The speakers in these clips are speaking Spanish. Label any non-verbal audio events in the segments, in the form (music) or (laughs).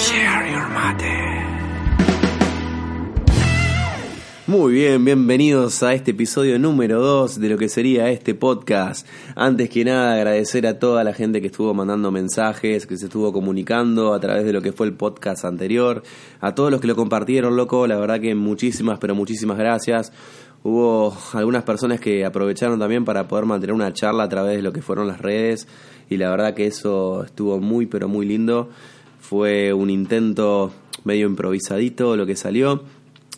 Share your mate. Muy bien, bienvenidos a este episodio número 2 de lo que sería este podcast. Antes que nada agradecer a toda la gente que estuvo mandando mensajes, que se estuvo comunicando a través de lo que fue el podcast anterior, a todos los que lo compartieron, loco, la verdad que muchísimas, pero muchísimas gracias. Hubo algunas personas que aprovecharon también para poder mantener una charla a través de lo que fueron las redes y la verdad que eso estuvo muy, pero muy lindo. Fue un intento medio improvisadito lo que salió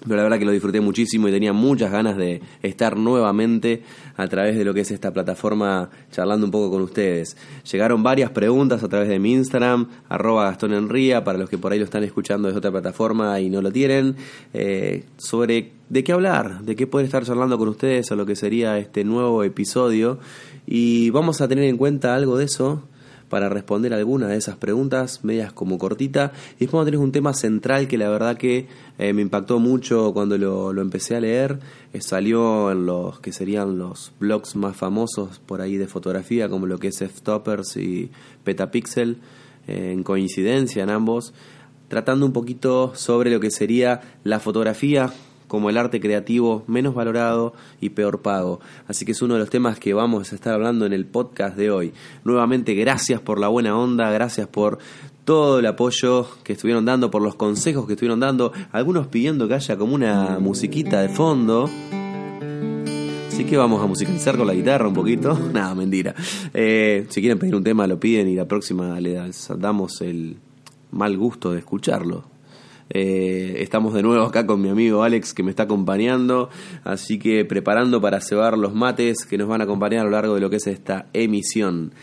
pero la verdad que lo disfruté muchísimo y tenía muchas ganas de estar nuevamente a través de lo que es esta plataforma charlando un poco con ustedes. Llegaron varias preguntas a través de mi Instagram, arroba Gastón Enría, para los que por ahí lo están escuchando desde otra plataforma y no lo tienen, eh, sobre de qué hablar, de qué poder estar charlando con ustedes o lo que sería este nuevo episodio. Y vamos a tener en cuenta algo de eso para responder alguna de esas preguntas, medias como cortita. Y después tenés un tema central que la verdad que eh, me impactó mucho cuando lo, empecé a leer. Eh, salió en los que serían los blogs más famosos por ahí de fotografía, como lo que es F-Toppers y Petapixel, eh, en coincidencia en ambos, tratando un poquito sobre lo que sería la fotografía como el arte creativo menos valorado y peor pago. Así que es uno de los temas que vamos a estar hablando en el podcast de hoy. Nuevamente, gracias por la buena onda, gracias por todo el apoyo que estuvieron dando, por los consejos que estuvieron dando, algunos pidiendo que haya como una musiquita de fondo. Así que vamos a musicalizar con la guitarra un poquito. (laughs) Nada, mentira. Eh, si quieren pedir un tema, lo piden y la próxima le damos el mal gusto de escucharlo. Eh, estamos de nuevo acá con mi amigo Alex que me está acompañando, así que preparando para cebar los mates que nos van a acompañar a lo largo de lo que es esta emisión.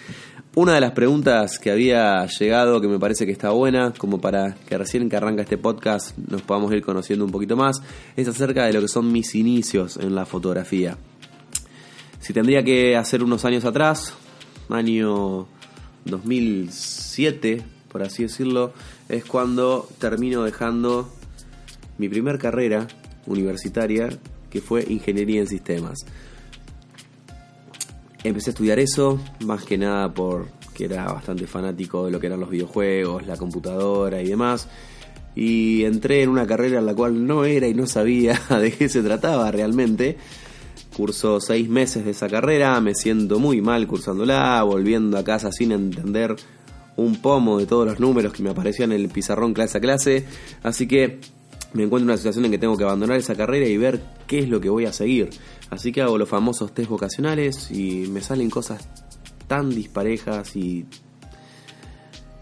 Una de las preguntas que había llegado, que me parece que está buena, como para que recién que arranca este podcast nos podamos ir conociendo un poquito más, es acerca de lo que son mis inicios en la fotografía. Si tendría que hacer unos años atrás, año 2007, por así decirlo, es cuando termino dejando mi primer carrera universitaria, que fue ingeniería en sistemas. Empecé a estudiar eso, más que nada porque era bastante fanático de lo que eran los videojuegos, la computadora y demás. Y entré en una carrera en la cual no era y no sabía (laughs) de qué se trataba realmente. Curso seis meses de esa carrera, me siento muy mal cursándola, volviendo a casa sin entender un pomo de todos los números que me aparecían en el pizarrón clase a clase. Así que me encuentro en una situación en que tengo que abandonar esa carrera y ver qué es lo que voy a seguir. Así que hago los famosos test vocacionales y me salen cosas tan disparejas y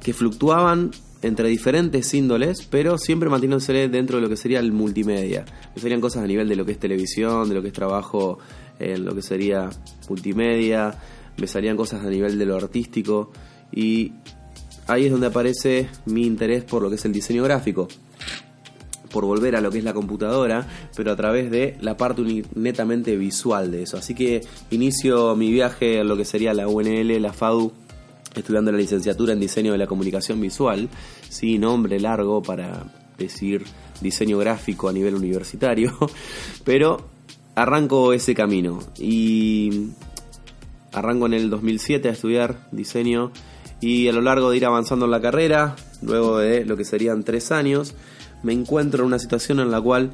que fluctuaban entre diferentes índoles, pero siempre manteniéndose dentro de lo que sería el multimedia. Me serían cosas a nivel de lo que es televisión, de lo que es trabajo en lo que sería multimedia, me salían cosas a nivel de lo artístico y ahí es donde aparece mi interés por lo que es el diseño gráfico por volver a lo que es la computadora, pero a través de la parte netamente visual de eso. Así que inicio mi viaje a lo que sería la UNL, la FADU, estudiando la licenciatura en diseño de la comunicación visual, sí, nombre largo para decir diseño gráfico a nivel universitario, (laughs) pero arranco ese camino y arranco en el 2007 a estudiar diseño y a lo largo de ir avanzando en la carrera, luego de lo que serían tres años, me encuentro en una situación en la cual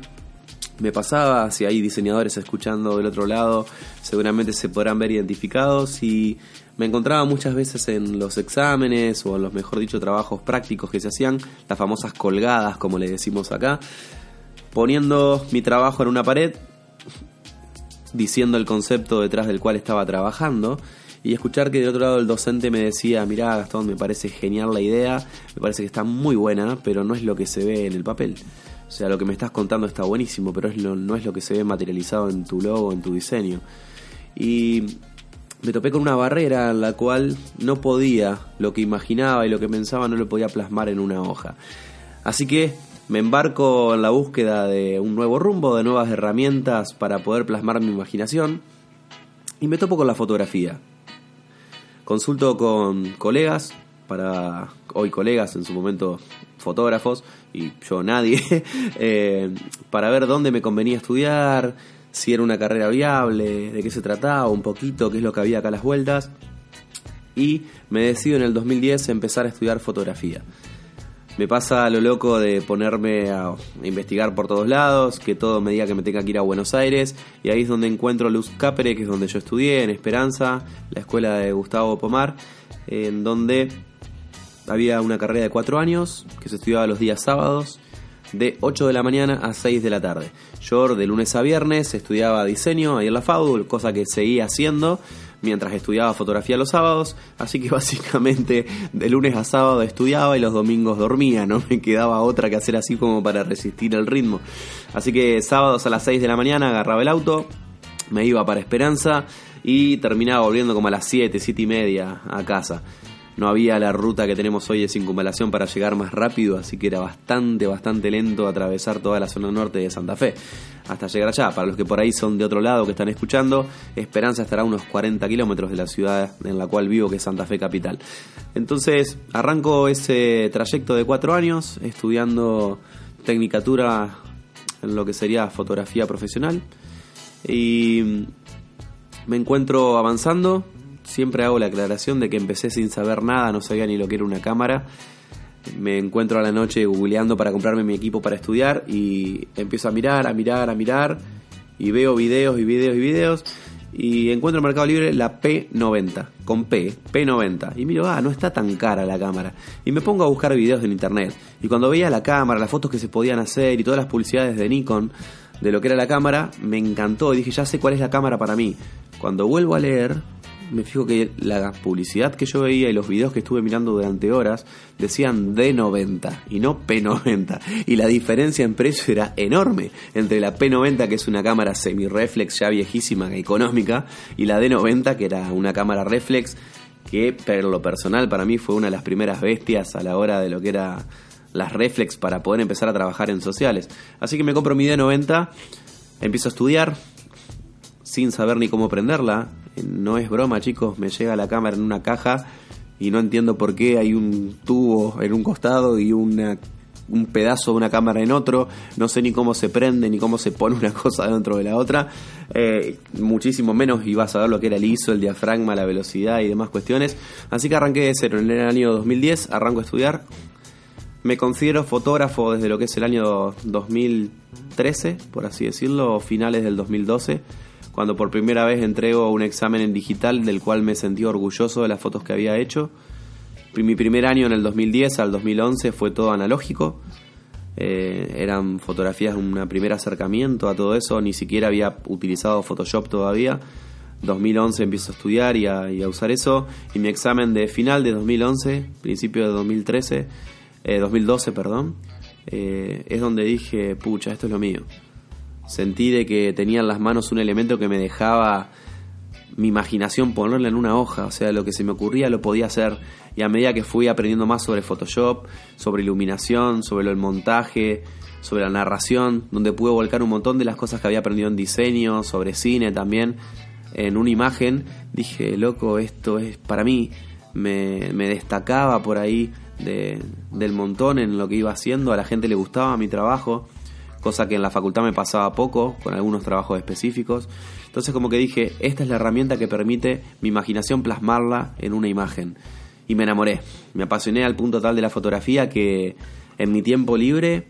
me pasaba, si hay diseñadores escuchando del otro lado, seguramente se podrán ver identificados y me encontraba muchas veces en los exámenes o en los, mejor dicho, trabajos prácticos que se hacían, las famosas colgadas, como le decimos acá, poniendo mi trabajo en una pared, diciendo el concepto detrás del cual estaba trabajando y escuchar que del otro lado el docente me decía, mirá Gastón, me parece genial la idea, me parece que está muy buena, pero no es lo que se ve en el papel. O sea, lo que me estás contando está buenísimo, pero es no es lo que se ve materializado en tu logo, en tu diseño. Y me topé con una barrera en la cual no podía, lo que imaginaba y lo que pensaba no lo podía plasmar en una hoja. Así que me embarco en la búsqueda de un nuevo rumbo, de nuevas herramientas para poder plasmar mi imaginación y me topo con la fotografía. Consulto con colegas, para hoy colegas, en su momento fotógrafos, y yo nadie, (laughs) eh, para ver dónde me convenía estudiar, si era una carrera viable, de qué se trataba, un poquito, qué es lo que había acá a las vueltas. Y me decido en el 2010 empezar a estudiar fotografía. Me pasa lo loco de ponerme a investigar por todos lados, que todo me diga que me tenga que ir a Buenos Aires, y ahí es donde encuentro Luz Capere, que es donde yo estudié, en Esperanza, la escuela de Gustavo Pomar, en donde había una carrera de cuatro años que se estudiaba los días sábados, de 8 de la mañana a 6 de la tarde. Yo de lunes a viernes estudiaba diseño ahí en la FAU, cosa que seguía haciendo mientras estudiaba fotografía los sábados, así que (laughs) básicamente de lunes a sábado estudiaba y los domingos dormía, no (laughs) me quedaba otra que hacer así como para resistir el ritmo. Así que sábados a las 6 de la mañana agarraba el auto, me iba para Esperanza y terminaba volviendo como a las 7, 7 y media a casa no había la ruta que tenemos hoy de circunvalación para llegar más rápido, así que era bastante, bastante lento atravesar toda la zona norte de Santa Fe hasta llegar allá. Para los que por ahí son de otro lado que están escuchando, Esperanza estará a unos 40 kilómetros de la ciudad en la cual vivo, que es Santa Fe Capital. Entonces arranco ese trayecto de cuatro años estudiando tecnicatura en lo que sería fotografía profesional y me encuentro avanzando siempre hago la aclaración de que empecé sin saber nada, no sabía ni lo que era una cámara. Me encuentro a la noche googleando para comprarme mi equipo para estudiar y empiezo a mirar, a mirar, a mirar y veo videos y videos y videos y encuentro en Mercado Libre la P90, con P, P90. Y miro, ah, no está tan cara la cámara. Y me pongo a buscar videos en internet. Y cuando veía la cámara, las fotos que se podían hacer y todas las publicidades de Nikon de lo que era la cámara, me encantó y dije, ya sé cuál es la cámara para mí. Cuando vuelvo a leer, me fijo que la publicidad que yo veía y los videos que estuve mirando durante horas decían D90 y no P90. Y la diferencia en precio era enorme entre la P90, que es una cámara semi-reflex ya viejísima, económica, y la D90, que era una cámara reflex que, por lo personal, para mí fue una de las primeras bestias a la hora de lo que era las reflex para poder empezar a trabajar en sociales. Así que me compro mi D90, empiezo a estudiar sin saber ni cómo prenderla no es broma, chicos, me llega la cámara en una caja y no entiendo por qué hay un tubo en un costado y una, un pedazo de una cámara en otro. No sé ni cómo se prende ni cómo se pone una (laughs) cosa dentro de la otra. Eh, muchísimo menos iba a saber lo que era el ISO, el diafragma, la velocidad y demás cuestiones. Así que arranqué de cero. En el año 2010 arranco a estudiar. Me considero fotógrafo desde lo que es el año 2013, por así decirlo, o finales del 2012 cuando por primera vez entrego un examen en digital del cual me sentí orgulloso de las fotos que había hecho. Mi primer año en el 2010 al 2011 fue todo analógico. Eh, eran fotografías, un primer acercamiento a todo eso. Ni siquiera había utilizado Photoshop todavía. 2011 empiezo a estudiar y a, usar eso. Y mi examen de final de 2011, principio de 2013, 2012, eh, perdón, eh, es donde dije, pucha, esto es lo mío. Sentí de que tenía en las manos un elemento que me dejaba mi imaginación ponerla en una hoja, o sea, lo que se me ocurría lo podía hacer. Y a medida que fui aprendiendo más sobre Photoshop, sobre iluminación, sobre el montaje, sobre la narración, donde pude volcar un montón de las cosas que había aprendido en diseño, sobre cine también, en una imagen, dije, loco, esto es para mí. Me, me destacaba por ahí de, del montón en lo que iba haciendo, a la gente le gustaba mi trabajo cosa que en la facultad me pasaba poco, con algunos trabajos específicos. Entonces como que dije, esta es la herramienta que permite mi imaginación plasmarla en una imagen. Y me enamoré, me apasioné al punto tal de la fotografía que en mi tiempo libre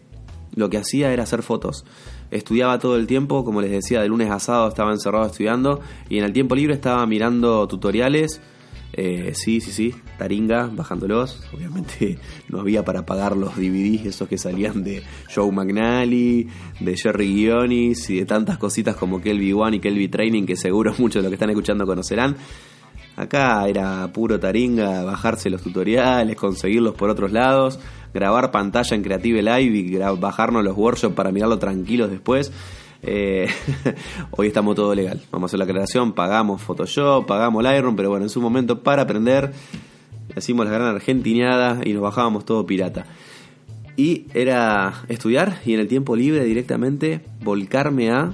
lo que hacía era hacer fotos. Estudiaba todo el tiempo, como les decía, de lunes a sábado estaba encerrado estudiando y en el tiempo libre estaba mirando tutoriales eh, sí, sí, sí, Taringa, bajándolos. Obviamente (laughs) no había para pagar los DVDs, esos que salían de Joe McNally, de Jerry Guionis y de tantas cositas como Kelby One y Kelby Training, que seguro (laughs) muchos de los que están escuchando conocerán. Acá era puro Taringa, bajarse los tutoriales, conseguirlos por otros lados, grabar pantalla en Creative Live y bajarnos los workshops para mirarlo tranquilos después. Eh, (laughs) hoy estamos todo legal. Vamos a hacer la aclaración, pagamos Photoshop, pagamos Lightroom, pero bueno, en su momento para aprender, hicimos la gran argentinada y nos bajábamos todo pirata. Y era estudiar y en el tiempo libre directamente volcarme a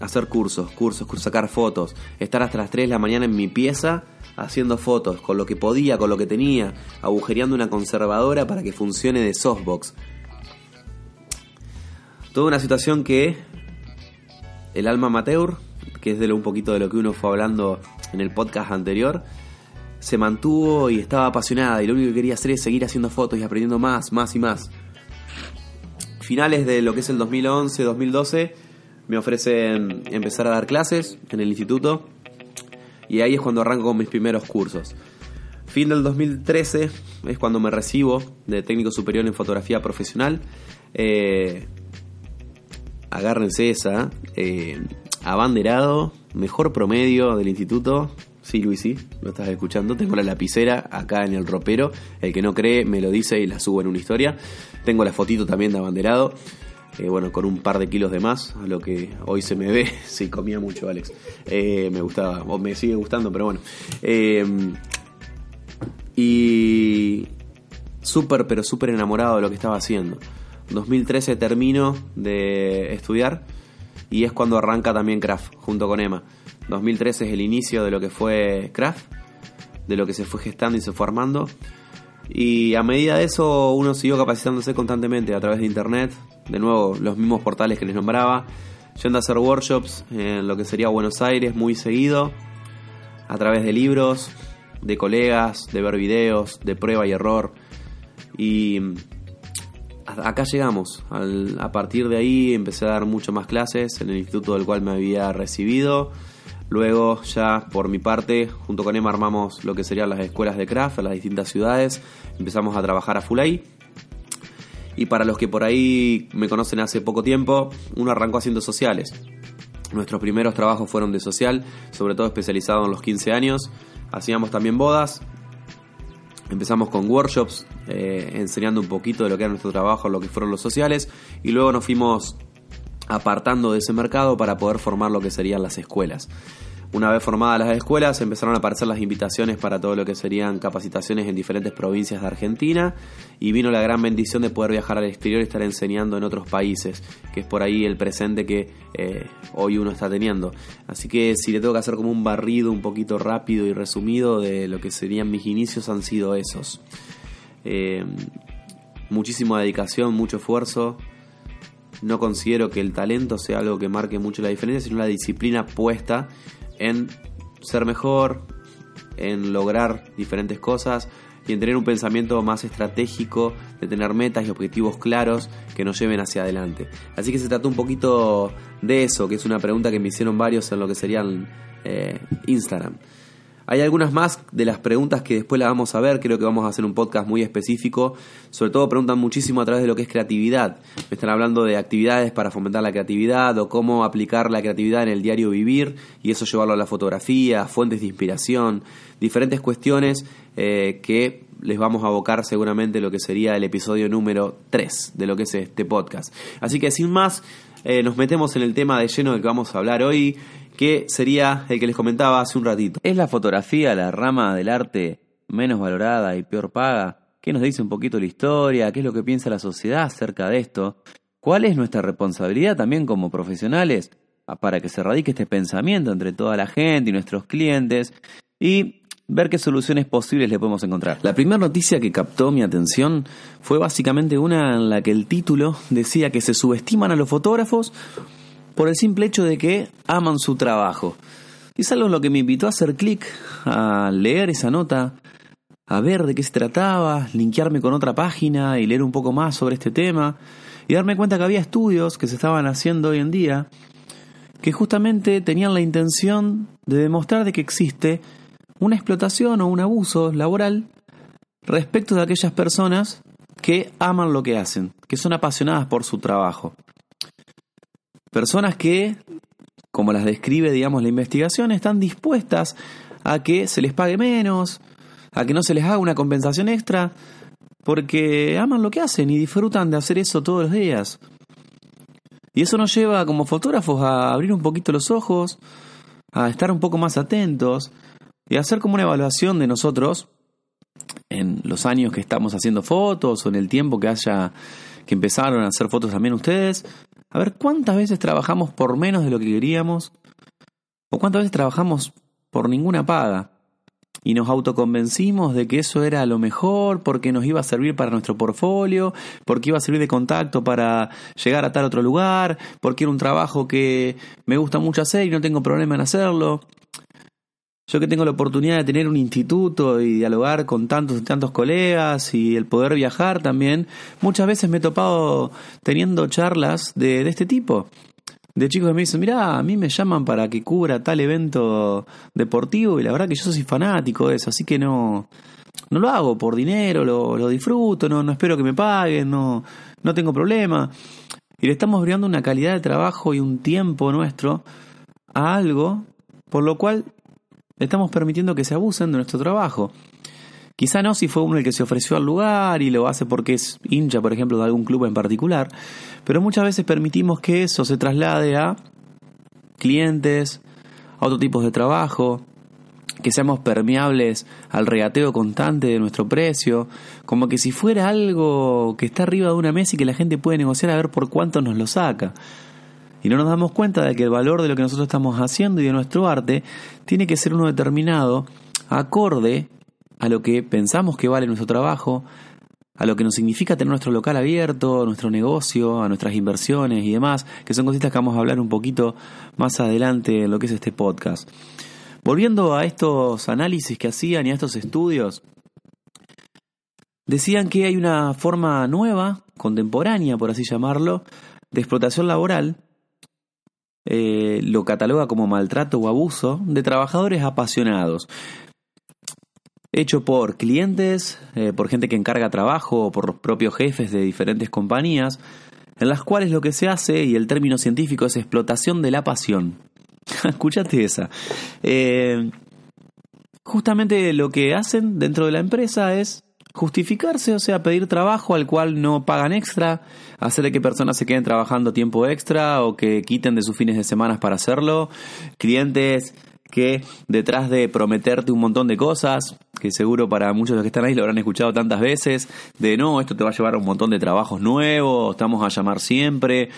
hacer cursos, cursos, sacar fotos, estar hasta las 3 de la mañana en mi pieza haciendo fotos, con lo que podía, con lo que tenía, agujereando una conservadora para que funcione de softbox. Toda una situación que el alma amateur, que es de lo, un poquito de lo que uno fue hablando en el podcast anterior, se mantuvo y estaba apasionada y lo único que quería hacer es seguir haciendo fotos y aprendiendo más, más y más. Finales de lo que es el 2011, 2012, me ofrecen empezar a dar clases en el instituto y ahí es cuando arranco con mis primeros cursos. Fin del 2013 es cuando me recibo de técnico superior en fotografía profesional. Eh, agárrense esa. Eh, abanderado, mejor promedio del instituto. Sí, Luis, sí, lo estás escuchando. Tengo la lapicera acá en el ropero. El que no cree me lo dice y la subo en una historia. Tengo la fotito también de abanderado. Eh, bueno, con un par de kilos de más, a lo que hoy se me ve. (laughs) sí, comía mucho, Alex. Eh, me gustaba, o me sigue gustando, pero bueno. y súper, pero súper enamorado de lo que estaba haciendo. 2013 termino de estudiar y es cuando arranca también Craft junto con Emma. 2013 es el inicio de lo que fue Craft, de lo que se fue gestando y se fue armando. Y a medida de eso uno siguió capacitándose constantemente a través de internet, de nuevo los mismos portales que les nombraba, yendo a hacer workshops en lo que sería Buenos Aires muy seguido, a través de libros, de colegas, de ver videos, de prueba y error. Y acá llegamos. a partir de ahí empecé a dar mucho más clases en el instituto del cual me había recibido. Luego ya por mi parte, junto con Emma armamos lo que serían las escuelas de craft en las distintas ciudades. Empezamos a trabajar a full ahí. Y para los que por ahí me conocen hace poco tiempo, uno arrancó haciendo sociales. Nuestros primeros trabajos fueron de social, sobre todo especializado en los 15 años. Hacíamos también bodas, Empezamos con workshops, eh, enseñando un poquito de lo que era nuestro trabajo, lo que fueron los sociales, y luego nos fuimos apartando de ese mercado para poder formar lo que serían las escuelas. Una vez formadas las escuelas, empezaron a aparecer las invitaciones para todo lo que serían capacitaciones en diferentes provincias de Argentina y vino la gran bendición de poder viajar al exterior y estar enseñando en otros países, que es por ahí el presente que eh, hoy uno está teniendo. Así que si le tengo que hacer como un barrido un poquito rápido y resumido de lo que serían mis inicios, han sido esos. Eh, muchísima dedicación, mucho esfuerzo, no considero que el talento sea algo que marque mucho la diferencia, sino la disciplina puesta en ser mejor, en lograr diferentes cosas y en tener un pensamiento más estratégico, de tener metas y objetivos claros que nos lleven hacia adelante. Así que se trató un poquito de eso, que es una pregunta que me hicieron varios en lo que serían eh, Instagram. Hay algunas más de las preguntas que después las vamos a ver, creo que vamos a hacer un podcast muy específico, sobre todo preguntan muchísimo a través de lo que es creatividad. Me están hablando de actividades para fomentar la creatividad o cómo aplicar la creatividad en el diario vivir y eso llevarlo a la fotografía, fuentes de inspiración, diferentes cuestiones eh, que les vamos a abocar seguramente lo que sería el episodio número 3 de lo que es este podcast. Así que sin más, eh, nos metemos en el tema de lleno del que vamos a hablar hoy que sería el que les comentaba hace un ratito. ¿Es la fotografía la rama del arte menos valorada y peor paga? ¿Qué nos dice un poquito la historia? ¿Qué es lo que piensa la sociedad acerca de esto? ¿Cuál es nuestra responsabilidad también como profesionales para que se radique este pensamiento entre toda la gente y nuestros clientes? Y ver qué soluciones posibles le podemos encontrar. La primera noticia que captó mi atención fue básicamente una en la que el título decía que se subestiman a los fotógrafos por el simple hecho de que aman su trabajo. Y es algo en lo que me invitó a hacer clic, a leer esa nota, a ver de qué se trataba, linkearme con otra página y leer un poco más sobre este tema y darme cuenta que había estudios que se estaban haciendo hoy en día que justamente tenían la intención de demostrar de que existe una explotación o un abuso laboral respecto de aquellas personas que aman lo que hacen, que son apasionadas por su trabajo. Personas que, como las describe, digamos, la investigación, están dispuestas a que se les pague menos, a que no se les haga una compensación extra, porque aman lo que hacen y disfrutan de hacer eso todos los días. Y eso nos lleva como fotógrafos a abrir un poquito los ojos, a estar un poco más atentos y a hacer como una evaluación de nosotros en los años que estamos haciendo fotos o en el tiempo que haya que empezaron a hacer fotos también ustedes, a ver cuántas veces trabajamos por menos de lo que queríamos o cuántas veces trabajamos por ninguna paga y nos autoconvencimos de que eso era lo mejor porque nos iba a servir para nuestro portfolio, porque iba a servir de contacto para llegar a tal otro lugar, porque era un trabajo que me gusta mucho hacer y no tengo problema en hacerlo. Yo que tengo la oportunidad de tener un instituto y dialogar con tantos y tantos colegas y el poder viajar también, muchas veces me he topado teniendo charlas de, este tipo. De chicos que me dicen, mira, a mí me llaman para que cubra tal evento deportivo y la verdad que yo soy fanático de eso, así que no, no lo hago por dinero, lo, lo disfruto, no, no espero que me paguen, no, no tengo problema. Y le estamos brindando una calidad de trabajo y un tiempo nuestro a algo por lo cual estamos permitiendo que se abusen de nuestro trabajo. Quizá no si fue uno el que se ofreció al lugar y lo hace porque es hincha, por ejemplo, de algún club en particular, pero muchas veces permitimos que eso se traslade a clientes, a otro tipos de trabajo, que seamos permeables al regateo constante de nuestro precio, como que si fuera algo que está arriba de una mesa y que la gente puede negociar a ver por cuánto nos lo saca. Y no nos damos cuenta de que el valor de lo que nosotros estamos haciendo y de nuestro arte tiene que ser uno determinado acorde a lo que pensamos que vale nuestro trabajo, a lo que nos significa tener nuestro local abierto, nuestro negocio, a nuestras inversiones y demás, que son cositas que vamos a hablar un poquito más adelante en lo que es este podcast. Volviendo a estos análisis que hacían y a estos estudios, decían que hay una forma nueva, contemporánea, por así llamarlo, de explotación laboral, eh, lo cataloga como maltrato o abuso de trabajadores apasionados hecho por clientes, eh, por gente que encarga trabajo o por los propios jefes de diferentes compañías, en las cuales lo que se hace, y el término científico es explotación de la pasión. (laughs) Escúchate esa. Eh, justamente lo que hacen dentro de la empresa es justificarse, o sea, pedir trabajo al cual no pagan extra, hacer que personas se queden trabajando tiempo extra o que quiten de sus fines de semana para hacerlo, clientes que detrás de prometerte un montón de cosas, que seguro para muchos de los que están ahí lo habrán escuchado tantas veces, de no, esto te va a llevar a un montón de trabajos nuevos, estamos a llamar siempre,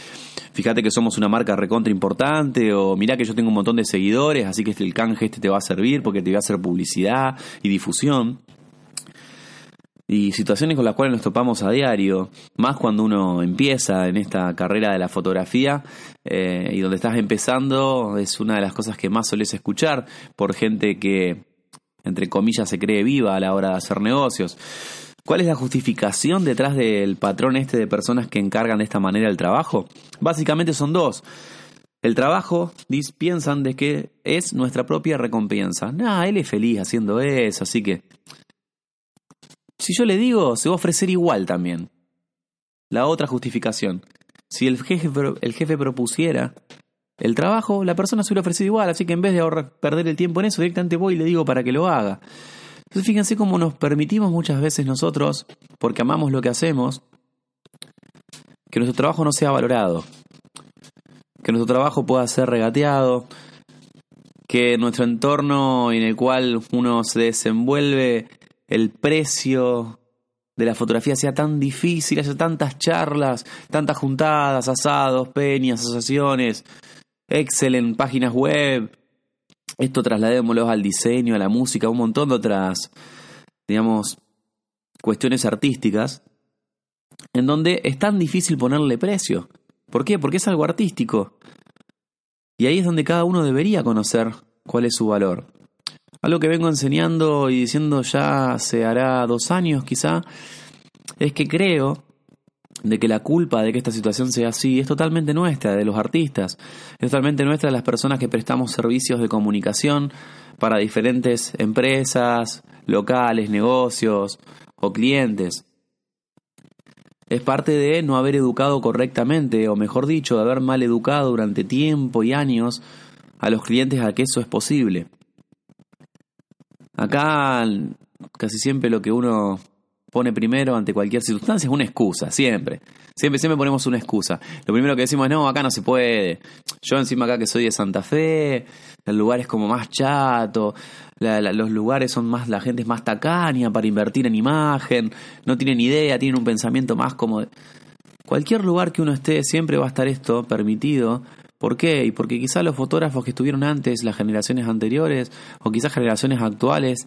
fíjate que somos una marca recontra importante, o mirá que yo tengo un montón de seguidores, así que el canje este te va a servir porque te va a hacer publicidad y difusión y situaciones con las cuales nos topamos a diario, más cuando uno empieza en esta carrera de la fotografía eh, y donde estás empezando, es una de las cosas que más solés escuchar por gente que, entre comillas, se cree viva a la hora de hacer negocios. ¿Cuál es la justificación detrás del patrón este de personas que encargan de esta manera el trabajo? Básicamente son dos. El trabajo, piensan de que es nuestra propia recompensa. Nah, él es feliz haciendo eso, así que si yo le digo, se va a ofrecer igual también. La otra justificación. Si el jefe, el jefe propusiera el trabajo, la persona se hubiera ofrecido igual, así que en vez de ahorrar, perder el tiempo en eso, directamente voy y le digo para que lo haga. Entonces fíjense cómo nos permitimos muchas veces nosotros, porque amamos lo que hacemos, que nuestro trabajo no sea valorado, que nuestro trabajo pueda ser regateado, que nuestro entorno en el cual uno se desenvuelve el precio de la fotografía sea tan difícil, haya tantas charlas, tantas juntadas, asados, peñas, asociaciones, Excel páginas web. Esto trasladémoslo al diseño, a la música, a un montón de otras, digamos, cuestiones artísticas, en donde es tan difícil ponerle precio. ¿Por qué? Porque es algo artístico. Y ahí es donde cada uno debería conocer cuál es su valor. Algo que vengo enseñando y diciendo ya se hará dos años quizá, es que creo de que la culpa de que esta situación sea así es totalmente nuestra, de los artistas, es totalmente nuestra de las personas que prestamos servicios de comunicación para diferentes empresas, locales, negocios o clientes. Es parte de no haber educado correctamente, o mejor dicho, de haber mal educado durante tiempo y años a los clientes a que eso es posible. Acá casi siempre lo que uno pone primero ante cualquier circunstancia es una excusa, siempre. Siempre, siempre ponemos una excusa. Lo primero que decimos es, no, acá no se puede. Yo encima acá que soy de Santa Fe, el lugar es como más chato, los lugares son más, la gente es más tacaña para invertir en imagen, no tienen idea, tienen un pensamiento más como... Cualquier lugar que uno esté, siempre va a estar esto permitido, ¿Por qué? Y porque quizás los fotógrafos que estuvieron antes, las generaciones anteriores, o quizás generaciones actuales,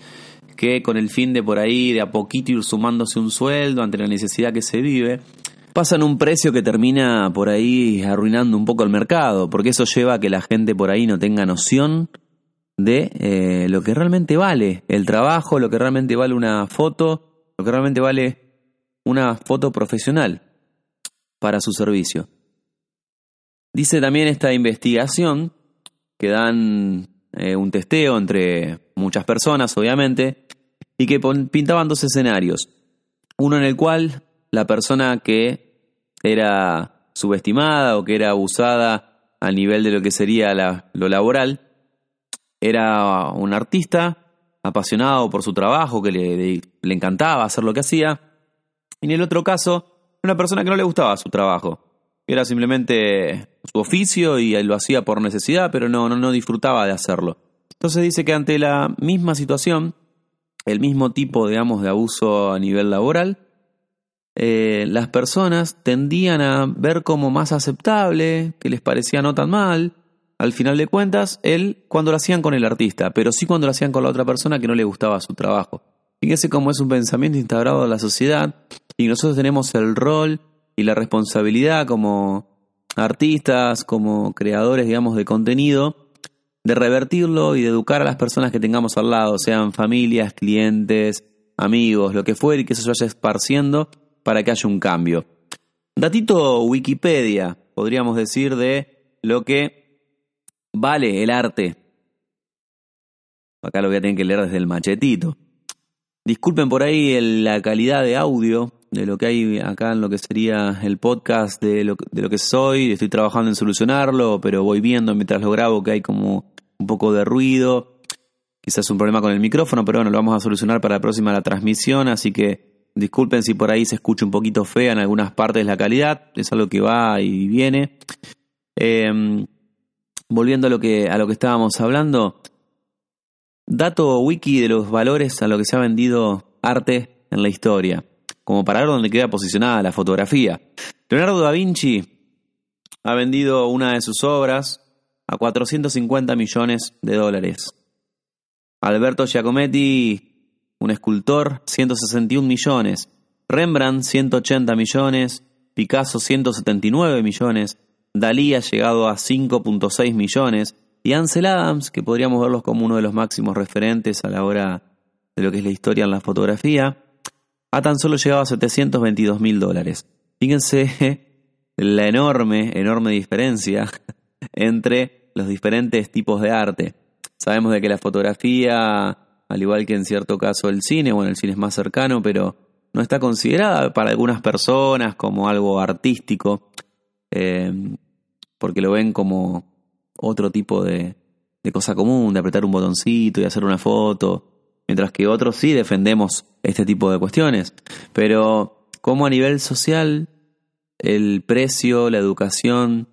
que con el fin de por ahí de a poquito ir sumándose un sueldo ante la necesidad que se vive, pasan un precio que termina por ahí arruinando un poco el mercado, porque eso lleva a que la gente por ahí no tenga noción de eh, lo que realmente vale el trabajo, lo que realmente vale una foto, lo que realmente vale una foto profesional para su servicio. Dice también esta investigación que dan eh, un testeo entre muchas personas, obviamente, y que pintaban dos escenarios. Uno en el cual la persona que era subestimada o que era abusada a nivel de lo que sería lo laboral, era un artista apasionado por su trabajo, que le, le encantaba hacer lo que hacía, y en el otro caso, una persona que no le gustaba su trabajo, era simplemente su oficio y lo hacía por necesidad, pero no, no, no disfrutaba de hacerlo. Entonces dice que ante la misma situación, el mismo tipo, digamos, de abuso a nivel laboral, eh, las personas tendían a ver como más aceptable, que les parecía no tan mal, al final de cuentas, él cuando lo hacían con el artista, pero sí cuando lo hacían con la otra persona que no le gustaba su trabajo. Fíjese cómo es un pensamiento instaurado en la sociedad y nosotros tenemos el rol y la responsabilidad como artistas, como creadores, digamos, de contenido, de revertirlo y de educar a las personas que tengamos al lado, sean familias, clientes, amigos, lo que fuere, y que eso se vaya esparciendo para que haya un cambio. Datito Wikipedia, podríamos decir, de lo que vale el arte. Acá lo voy a tener que leer desde el machetito. Disculpen por ahí la calidad de audio de lo que hay acá en lo que sería el podcast de lo, de lo que soy. Estoy trabajando en solucionarlo, pero voy viendo mientras lo grabo que hay como un poco de ruido. Quizás un problema con el micrófono, pero bueno, lo vamos a solucionar para la próxima la transmisión, así que disculpen si por ahí se escucha un poquito fea en algunas partes la calidad, es algo que va y viene. Em, volviendo a lo que a lo que estábamos hablando, Dato wiki de los valores a lo que se ha vendido arte en la historia, como para ver dónde queda posicionada la fotografía. Leonardo da Vinci ha vendido una de sus obras a 450 millones de dólares. Alberto Giacometti, un escultor, 161 millones. Rembrandt, 180 millones. Picasso, 179 millones. Dalí ha llegado a 5.6 millones. Y Ansel Adams, que podríamos verlos como uno de los máximos referentes a la hora de lo que es la historia en la fotografía, ha tan solo llegado a 722 mil dólares. Fíjense (laughs) la enorme, enorme diferencia (laughs) entre los diferentes tipos de arte. Sabemos de que la fotografía, al igual que en cierto caso el cine, bueno, el cine es más cercano, pero no está considerada para algunas personas como algo artístico, eh, porque lo ven como otro tipo de, de cosa común, de apretar un botoncito y hacer una foto, mientras que otros sí defendemos este tipo de cuestiones. Pero como a nivel social, el precio, la educación,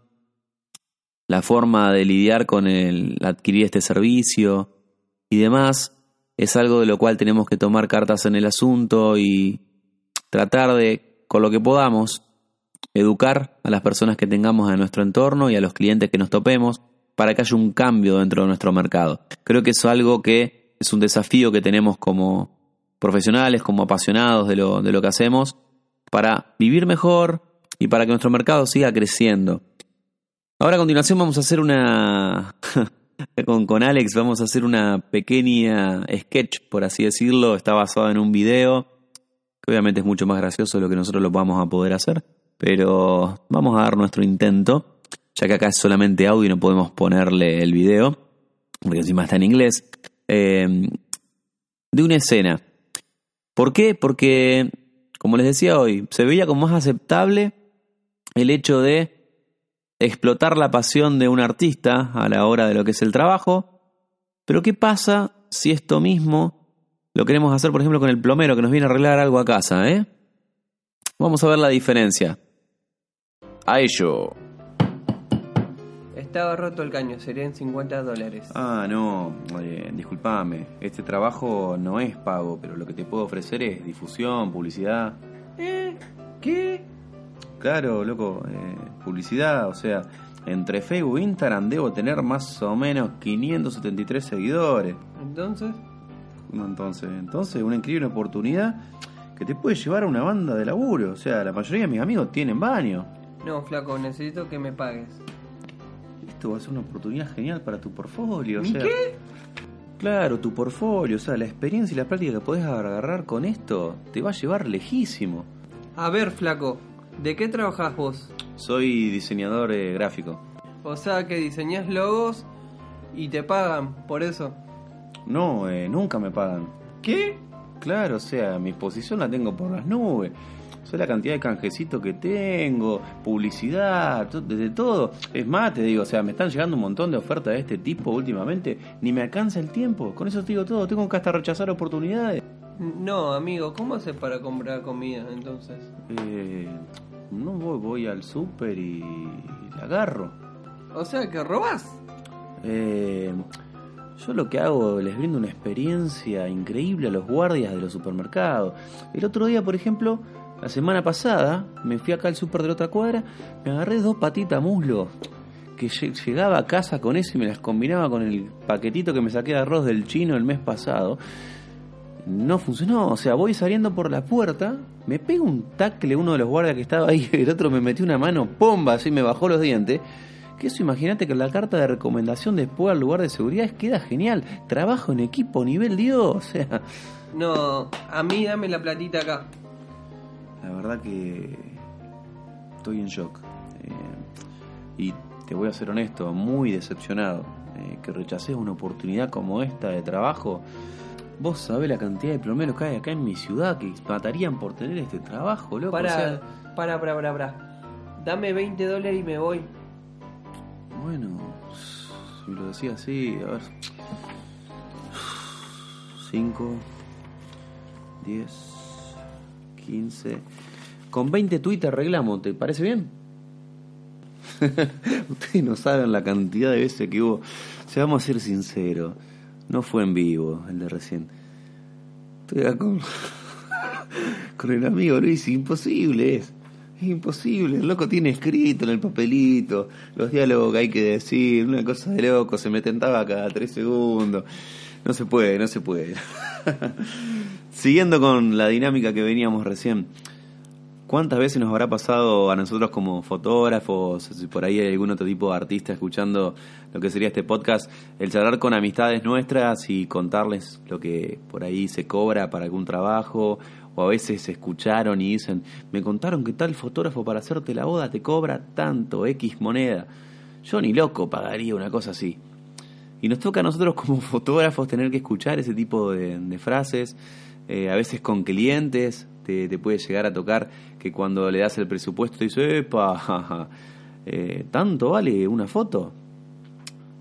la forma de lidiar con el adquirir este servicio y demás, es algo de lo cual tenemos que tomar cartas en el asunto y tratar de, con lo que podamos, educar a las personas que tengamos en nuestro entorno y a los clientes que nos topemos para que haya un cambio dentro de nuestro mercado. Creo que es algo que es un desafío que tenemos como profesionales, como apasionados de lo, de lo que hacemos, para vivir mejor y para que nuestro mercado siga creciendo. Ahora a continuación vamos a hacer una... (laughs) con, con Alex vamos a hacer una pequeña sketch, por así decirlo. Está basado en un video, que obviamente es mucho más gracioso de lo que nosotros lo vamos a poder hacer, pero vamos a dar nuestro intento ya que acá es solamente audio y no podemos ponerle el video, porque encima está en inglés, em, de una escena. ¿Por qué? Porque, como les decía hoy, se veía como más aceptable el hecho de explotar la pasión de un artista a la hora de lo que es el trabajo, pero ¿qué pasa si esto mismo lo queremos hacer, por ejemplo, con el plomero que nos viene a arreglar algo a casa? ¿eh? Vamos a ver la diferencia. A ello. Estaba roto el caño, serían 50 dólares. Ah, no, eh, discúlpame. Este trabajo no es pago, pero lo que te puedo ofrecer es difusión, publicidad. ¿Eh? ¿Qué? Claro, loco, eh, publicidad, o sea, entre Facebook e Instagram debo tener más o menos 573 seguidores. ¿Entonces? No, entonces, entonces, una increíble oportunidad que te puede llevar a una banda de laburo. O sea, la mayoría de mis amigos tienen baño. No, flaco, necesito que me pagues. Esto va a ser una oportunidad genial para tu portfolio. o ¿Mi sea, qué? Claro, tu portfolio, o sea, la experiencia y la práctica que podés agarrar con esto te va a llevar lejísimo. A ver, flaco, ¿de qué trabajas vos? Soy diseñador eh, gráfico. O sea que diseñás logos y te pagan por eso. No, eh, nunca me pagan. ¿Qué? Claro, o sea, mi exposición la tengo por las nubes. O sea, la cantidad de canjecitos que tengo, publicidad, to- de todo. Es más, te digo, o sea, me están llegando un montón de ofertas de este tipo últimamente. Ni me alcanza el tiempo. Con eso te digo todo. Tengo que hasta rechazar oportunidades. No, amigo, ¿cómo haces para comprar comida entonces? Eh, no voy, voy al súper y la agarro. O sea que robás. Eh, yo lo que hago, les brindo una experiencia increíble a los guardias de los supermercados. El otro día, por ejemplo, la semana pasada, me fui acá al súper de la otra cuadra, me agarré dos patitas muslo. Que lle- llegaba a casa con eso y me las combinaba con el paquetito que me saqué de arroz del chino el mes pasado. No funcionó, o sea, voy saliendo por la puerta, me pega un tacle uno de los guardias que estaba ahí, (laughs) el otro me metió una mano, pomba, así me bajó los dientes. Que eso imagínate que la carta de recomendación después al lugar de seguridad queda genial. Trabajo en equipo, nivel Dios. O sea, No, a mí dame la platita acá. la verdad que estoy en shock. Eh, y te voy a ser honesto, muy decepcionado. eh, que rechaces una oportunidad como esta de trabajo. Vos sabés la cantidad de plomeros que hay acá en mi ciudad que matarían por tener este trabajo, loco. Para, O sea, para, para, para, para. Dame 20 dólares y me voy. Bueno, si lo decía así, a ver. 5, 10, 15. Con 20 tweets arreglamos, ¿te parece bien? (laughs) Ustedes no saben la cantidad de veces que hubo. O sea, vamos a ser sinceros. No fue en vivo el de recién. Estoy acá con, (laughs) con el amigo Luis, imposible es. Imposible, el loco tiene escrito en el papelito los diálogos que hay que decir, una cosa de loco, se me tentaba cada tres segundos. No se puede, no se puede. (laughs) Siguiendo con la dinámica que veníamos recién, ¿cuántas veces nos habrá pasado a nosotros como fotógrafos, si por ahí hay algún otro tipo de artista escuchando lo que sería este podcast, el charlar con amistades nuestras y contarles lo que por ahí se cobra para algún trabajo? O a veces escucharon y dicen, me contaron que tal fotógrafo para hacerte la boda te cobra tanto, X moneda. Yo ni loco pagaría una cosa así. Y nos toca a nosotros como (laughs) fotógrafos tener que escuchar ese tipo de, frases, eh, a veces con clientes, te, te puede llegar a tocar que cuando le das el presupuesto te dice, epa, (laughs) eh, ¿tanto vale una foto?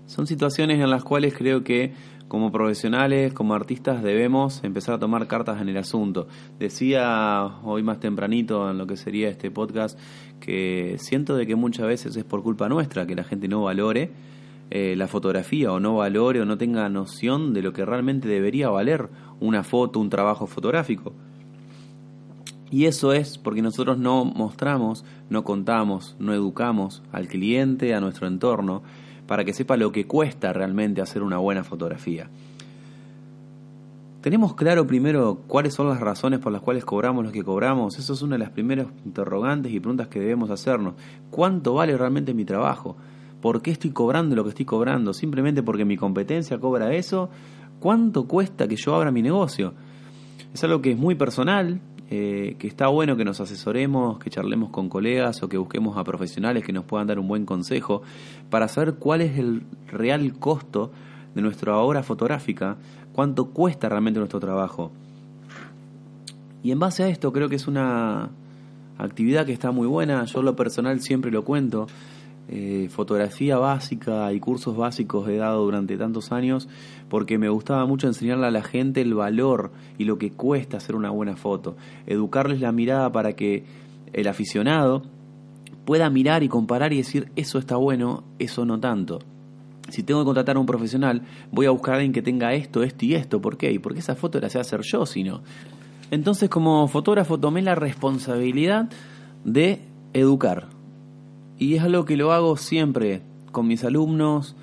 Son situaciones en las cuales creo que como profesionales, como artistas, debemos empezar a tomar cartas en el asunto. Decía hoy más tempranito en lo que sería este podcast que siento de que muchas veces es por culpa nuestra que la gente no valore eh, la fotografía o no valore o no tenga noción de lo que realmente debería valer una foto, un trabajo fotográfico. Y eso es porque nosotros no mostramos, no contamos, no educamos al cliente, a nuestro entorno, para que sepa lo que cuesta realmente hacer una buena fotografía. ¿Tenemos claro primero cuáles son las razones por las cuales cobramos lo que cobramos? Eso es una de las primeras interrogantes y preguntas que debemos hacernos. ¿Cuánto vale realmente mi trabajo? ¿Por qué estoy cobrando lo que estoy cobrando? ¿Simplemente porque mi competencia cobra eso? ¿Cuánto cuesta que yo abra mi negocio? Es algo que es muy personal, eh, que está bueno que nos asesoremos, que charlemos con colegas o que busquemos a profesionales que nos puedan dar un buen consejo para saber cuál es el real costo de nuestra obra fotográfica, cuánto cuesta realmente nuestro trabajo. Y en base a esto creo que es una actividad que está muy buena, yo lo personal siempre lo cuento, eh, fotografía básica y cursos básicos he dado durante tantos años porque me gustaba mucho enseñarle a la gente el valor y lo que cuesta hacer una buena foto, educarles la mirada para que el aficionado pueda mirar y comparar y decir eso está bueno, eso no tanto. Si tengo que contratar a un profesional, voy a buscar a alguien que tenga esto, esto y esto. ¿Por qué? Y porque esa foto la sé hacer yo, si no. Entonces, como fotógrafo, tomé la responsabilidad de educar. Y es algo que lo hago siempre con mis alumnos,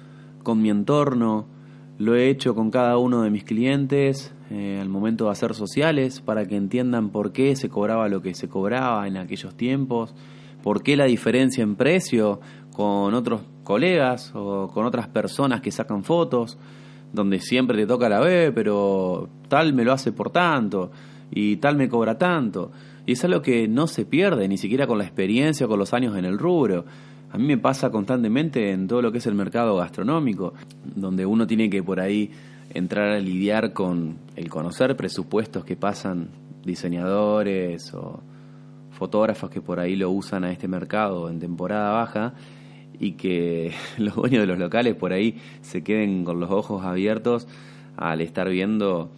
con mi entorno. Lo he hecho con cada uno de mis clientes eh, al momento de hacer sociales para que entiendan por qué se cobraba lo que se cobraba en aquellos tiempos, por qué la diferencia en precio con otros colegas o con otras personas que sacan fotos, donde siempre te toca la B, pero tal me lo hace por tanto y tal me cobra tanto. Y es algo que no se pierde, ni siquiera con la experiencia o con los años en el rubro. A mí me pasa constantemente en todo lo que es el mercado gastronómico, donde uno tiene que por ahí entrar a lidiar con el conocer presupuestos que pasan diseñadores o fotógrafos que por ahí lo usan a este mercado en temporada baja y que (laughs) los dueños de los locales por ahí se queden con los ojos abiertos al estar viendo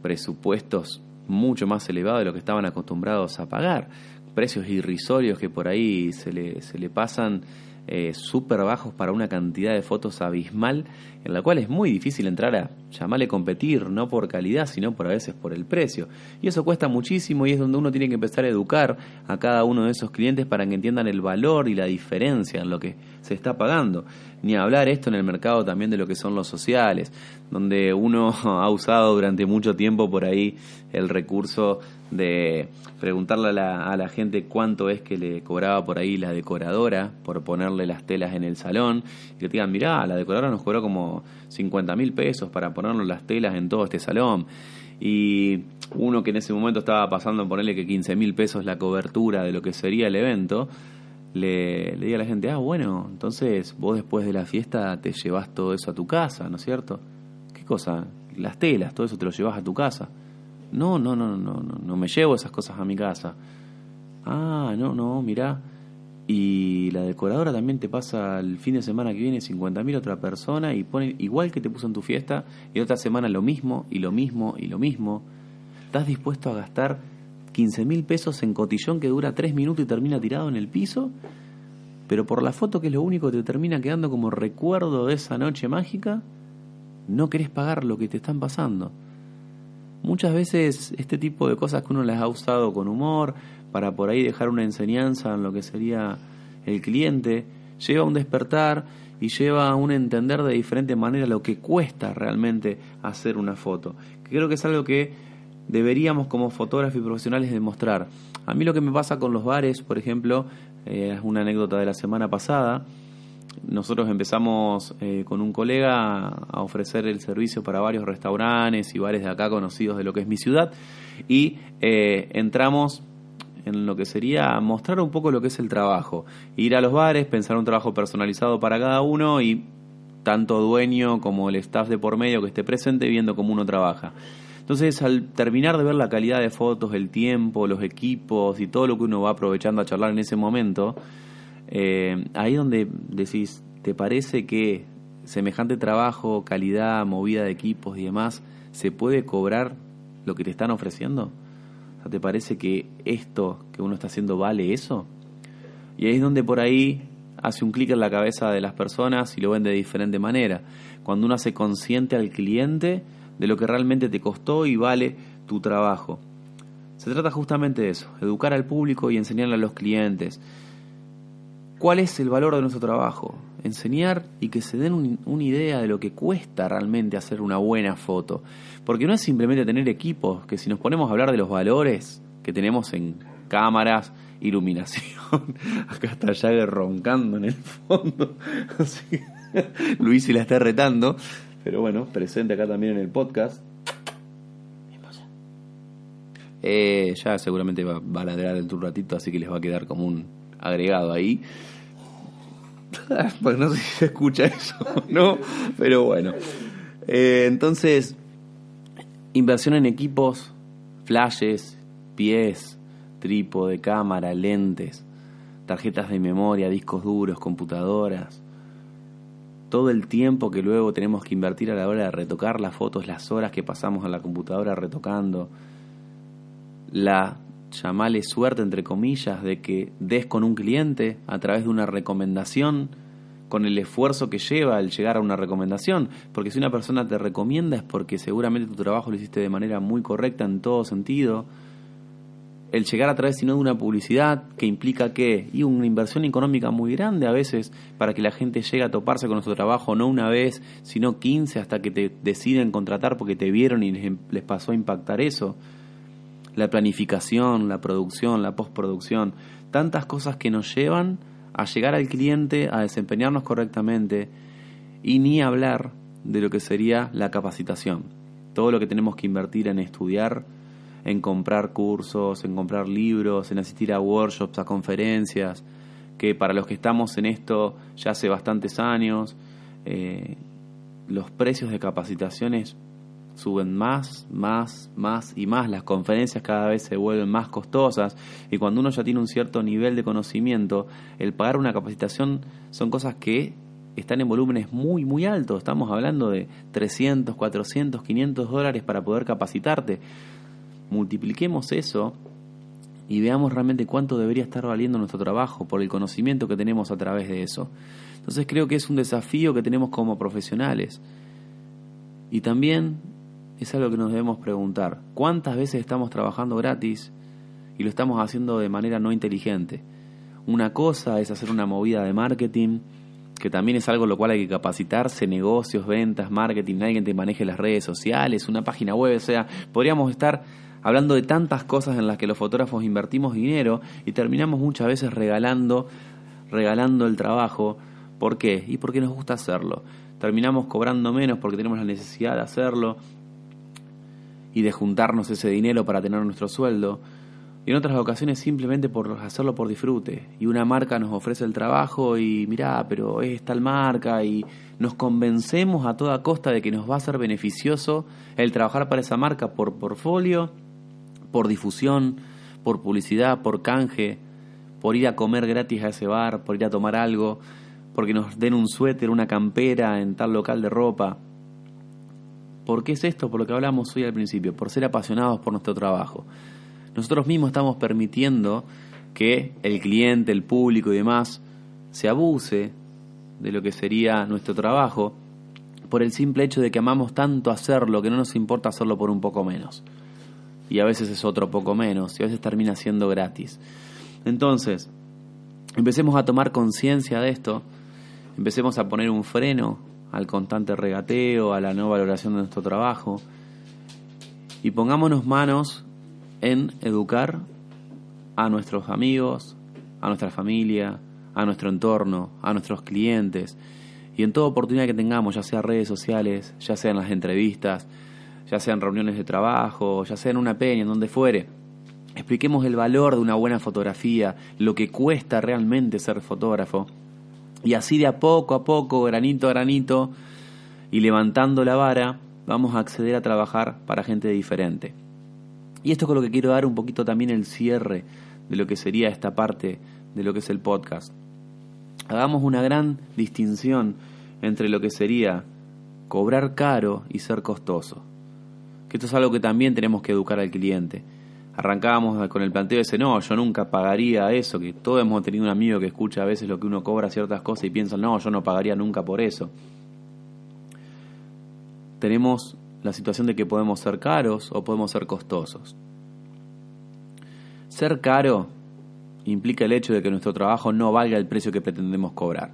presupuestos mucho más elevados de lo que estaban acostumbrados a pagar, precios irrisorios que por ahí se le, se le pasan eh, súper bajos para una cantidad de fotos abismal en la cual es muy difícil entrar a llamarle competir, no por calidad, sino por a veces por el precio. Y eso cuesta muchísimo y es donde uno tiene que empezar a educar a cada uno de esos clientes para que entiendan el valor y la diferencia en lo que se está pagando. Ni hablar esto en el mercado también de lo que son los sociales, donde uno (laughs) ha usado durante mucho tiempo por ahí el recurso de preguntarle a la, a la, gente cuánto es que le cobraba por ahí la decoradora por ponerle las telas en el salón y que digan, mirá, la decoradora nos cobró como 50 mil pesos para ponernos las telas en todo este salón y uno que en ese momento estaba pasando, ponerle que 15 mil pesos la cobertura de lo que sería el evento, le, le diga a la gente, ah, bueno, entonces vos después de la fiesta te llevas todo eso a tu casa, ¿no es cierto? ¿Qué cosa? Las telas, todo eso te lo llevas a tu casa. No, no, no, no, no, no me llevo esas cosas a mi casa. Ah, no, no, mirá. Y la decoradora también te pasa el fin de semana que viene 50.000 otra persona y pone igual que te puso en tu fiesta y otra semana lo mismo y lo mismo y lo mismo. ¿Estás dispuesto a gastar 15 mil pesos en cotillón que dura 3 minutos y termina tirado en el piso? Pero por la foto que es lo único que te termina quedando como recuerdo de esa noche mágica, no querés pagar lo que te están pasando. Muchas veces este tipo de cosas que uno las ha usado con humor para por ahí dejar una enseñanza en lo que sería el cliente, lleva a un despertar y lleva a un entender de diferente manera lo que cuesta realmente hacer una foto. Creo que es algo que deberíamos como fotógrafos y profesionales demostrar. A mí lo que me pasa con los bares, por ejemplo, eh, es una anécdota de la semana pasada, nosotros empezamos eh, con un colega a ofrecer el servicio para varios restaurantes y bares de acá conocidos de lo que es mi ciudad y eh, entramos en lo que sería mostrar un poco lo que es el trabajo, ir a los bares, pensar un trabajo personalizado para cada uno y tanto dueño como el staff de por medio que esté presente viendo cómo uno trabaja. Entonces, al terminar de ver la calidad de fotos, el tiempo, los equipos y todo lo que uno va aprovechando a charlar en ese momento, eh, ahí donde decís, ¿te parece que semejante trabajo, calidad, movida de equipos y demás, se puede cobrar lo que te están ofreciendo? ¿te parece que esto que uno está haciendo vale eso? Y ahí es donde por ahí hace un clic en la cabeza de las personas y lo ven de diferente manera. Cuando uno hace consciente al cliente de lo que realmente te costó y vale tu trabajo. Se trata justamente de eso, educar al público y enseñarle a los clientes cuál es el valor de nuestro trabajo, enseñar y que se den una idea de lo que cuesta realmente hacer una buena foto. Porque no es simplemente tener equipos, que si nos ponemos a hablar de los valores que tenemos en cámaras, iluminación, (laughs) acá está Jagger roncando en el fondo, (laughs) así Luis se la está retando, pero bueno, presente acá también en el podcast. Eh, ya seguramente va, a ladrar el un ratito, así que les va a quedar como un agregado ahí. (laughs) pues no sé si se escucha eso, ¿no? Pero bueno. Eh, entonces, inversión en equipos, flashes, pies, trípode, cámara, lentes, tarjetas de memoria, discos duros, computadoras. Todo el tiempo que luego tenemos que invertir a la hora de retocar las fotos, las horas que pasamos a la computadora retocando, la llamale suerte entre comillas de que des con un cliente a través de una recomendación con el esfuerzo que lleva el llegar a una recomendación, porque si una persona te recomienda es porque seguramente tu trabajo lo hiciste de manera muy correcta en todo sentido. El llegar a través sino de una publicidad que implica que y una inversión económica muy grande a veces para que la gente llegue a toparse con nuestro trabajo no una vez, sino 15 hasta que te deciden contratar porque te vieron y les pasó a impactar eso la planificación, la producción, la postproducción, tantas cosas que nos llevan a llegar al cliente, a desempeñarnos correctamente y ni hablar de lo que sería la capacitación. Todo lo que tenemos que invertir en estudiar, en comprar cursos, en comprar libros, en asistir a workshops, a conferencias, que para los que estamos en esto ya hace bastantes años, eh, los precios de capacitaciones suben más, más, más y más. Las conferencias cada vez se vuelven más costosas y cuando uno ya tiene un cierto nivel de conocimiento, el pagar una capacitación son cosas que están en volúmenes muy, muy altos. Estamos hablando de 300, 400, 500 dólares para poder capacitarte. Multipliquemos eso y veamos realmente cuánto debería estar valiendo nuestro trabajo por el conocimiento que tenemos a través de eso. Entonces creo que es un desafío que tenemos como profesionales. Y también es algo que nos debemos preguntar. ¿Cuántas veces estamos trabajando gratis y lo estamos haciendo de manera no inteligente? Una cosa es hacer una movida de marketing, que también es algo lo cual hay que capacitarse, negocios, ventas, marketing, alguien te maneje las redes sociales, una página web, o sea, podríamos estar hablando de tantas cosas en las que los fotógrafos invertimos dinero y terminamos muchas veces regalando, regalando el trabajo. ¿Por qué? Y porque nos gusta hacerlo. Terminamos cobrando menos porque tenemos la necesidad de hacerlo y de juntarnos ese dinero para tener nuestro sueldo. Y en otras ocasiones simplemente por hacerlo por disfrute. Y una marca nos ofrece el trabajo y mirá, pero es tal marca y nos convencemos a toda costa de que nos va a ser beneficioso el trabajar para esa marca por portfolio, por difusión, por publicidad, por canje, por ir a comer gratis a ese bar, por ir a tomar algo, porque nos den un suéter, una campera en tal local de ropa. ¿Por qué es esto? Por lo que hablamos hoy al principio, por ser apasionados por nuestro trabajo. Nosotros mismos estamos permitiendo que el cliente, el público y demás se abuse de lo que sería nuestro trabajo por el simple hecho de que amamos tanto hacerlo que no nos importa hacerlo por un poco menos. Y a veces es otro poco menos y a veces termina siendo gratis. Entonces, empecemos a tomar conciencia de esto, empecemos a poner un freno al constante regateo, a la no valoración de nuestro trabajo. Y pongámonos manos en educar a nuestros amigos, a nuestra familia, a nuestro entorno, a nuestros clientes. Y en toda oportunidad que tengamos, ya sea redes sociales, ya sean las entrevistas, ya sean reuniones de trabajo, ya sea en una peña, en donde fuere, expliquemos el valor de una buena fotografía, lo que cuesta realmente ser fotógrafo y así de a poco a poco, granito a granito, y levantando la vara, vamos a acceder a trabajar para gente diferente. Y esto es con lo que quiero dar un poquito también el cierre de lo que sería esta parte de lo que es el podcast. Hagamos una gran distinción entre lo que sería cobrar caro y ser costoso. Que esto es algo que también tenemos que educar al cliente arrancábamos con el planteo ese, no, yo nunca pagaría eso, que todos hemos tenido un amigo que escucha a veces lo que uno cobra ciertas cosas y piensa, no, yo no pagaría nunca por eso. Tenemos la situación de que podemos ser caros o podemos ser costosos. Ser caro implica el hecho de que nuestro trabajo no valga el precio que pretendemos cobrar.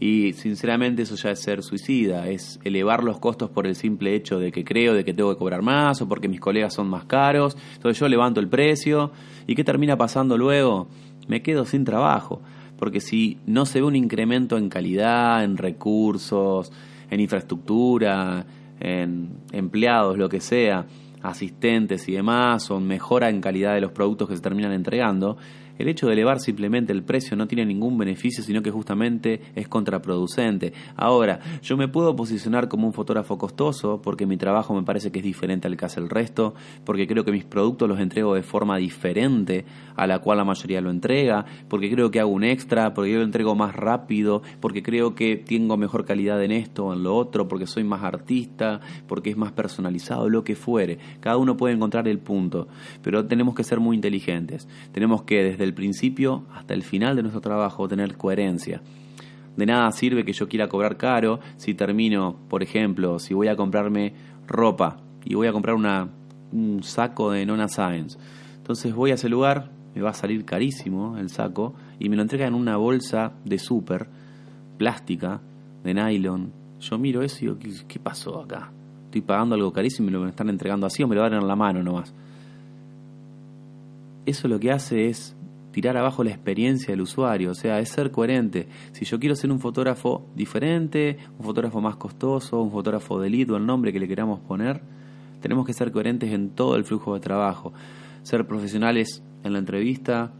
Y sinceramente eso ya es ser suicida, es elevar los costos por el simple hecho de que creo de que tengo que cobrar más o porque mis colegas son más caros. Entonces yo levanto el precio y ¿qué termina pasando luego? Me quedo sin trabajo. Porque si no se ve un incremento en calidad, en recursos, en infraestructura, en empleados, lo que sea, asistentes y demás, o mejora en calidad de los productos que se terminan entregando, el hecho de elevar simplemente el precio no tiene ningún beneficio, sino que justamente es contraproducente. Ahora, yo me puedo posicionar como un fotógrafo costoso porque mi trabajo me parece que es diferente al que hace el resto, porque creo que mis productos los entrego de forma diferente a la cual la mayoría lo entrega, porque creo que hago un extra, porque yo lo entrego más rápido, porque creo que tengo mejor calidad en esto o en lo otro, porque soy más artista, porque es más personalizado, lo que fuere. Cada uno puede encontrar el punto, pero tenemos que ser muy inteligentes. Tenemos que desde el principio hasta el final de nuestro trabajo tener coherencia. De nada sirve que yo quiera cobrar caro si termino, por ejemplo, si voy a comprarme ropa y voy a comprar un saco de Nona Science. Entonces voy a ese lugar, me va a salir carísimo el saco y me lo entregan en una bolsa de súper, plástica, de nylon. Yo miro eso y digo, ¿qué, ¿qué, pasó acá? Estoy pagando algo carísimo y me lo están entregando así o me lo dan en la mano nomás. Eso lo que hace es tirar abajo la experiencia del usuario, o sea, es ser coherente. Si yo quiero ser un fotógrafo diferente, un fotógrafo más costoso, un fotógrafo de lead o el nombre que le queramos poner, tenemos que ser coherentes en todo el flujo de trabajo. Ser profesionales en la entrevista,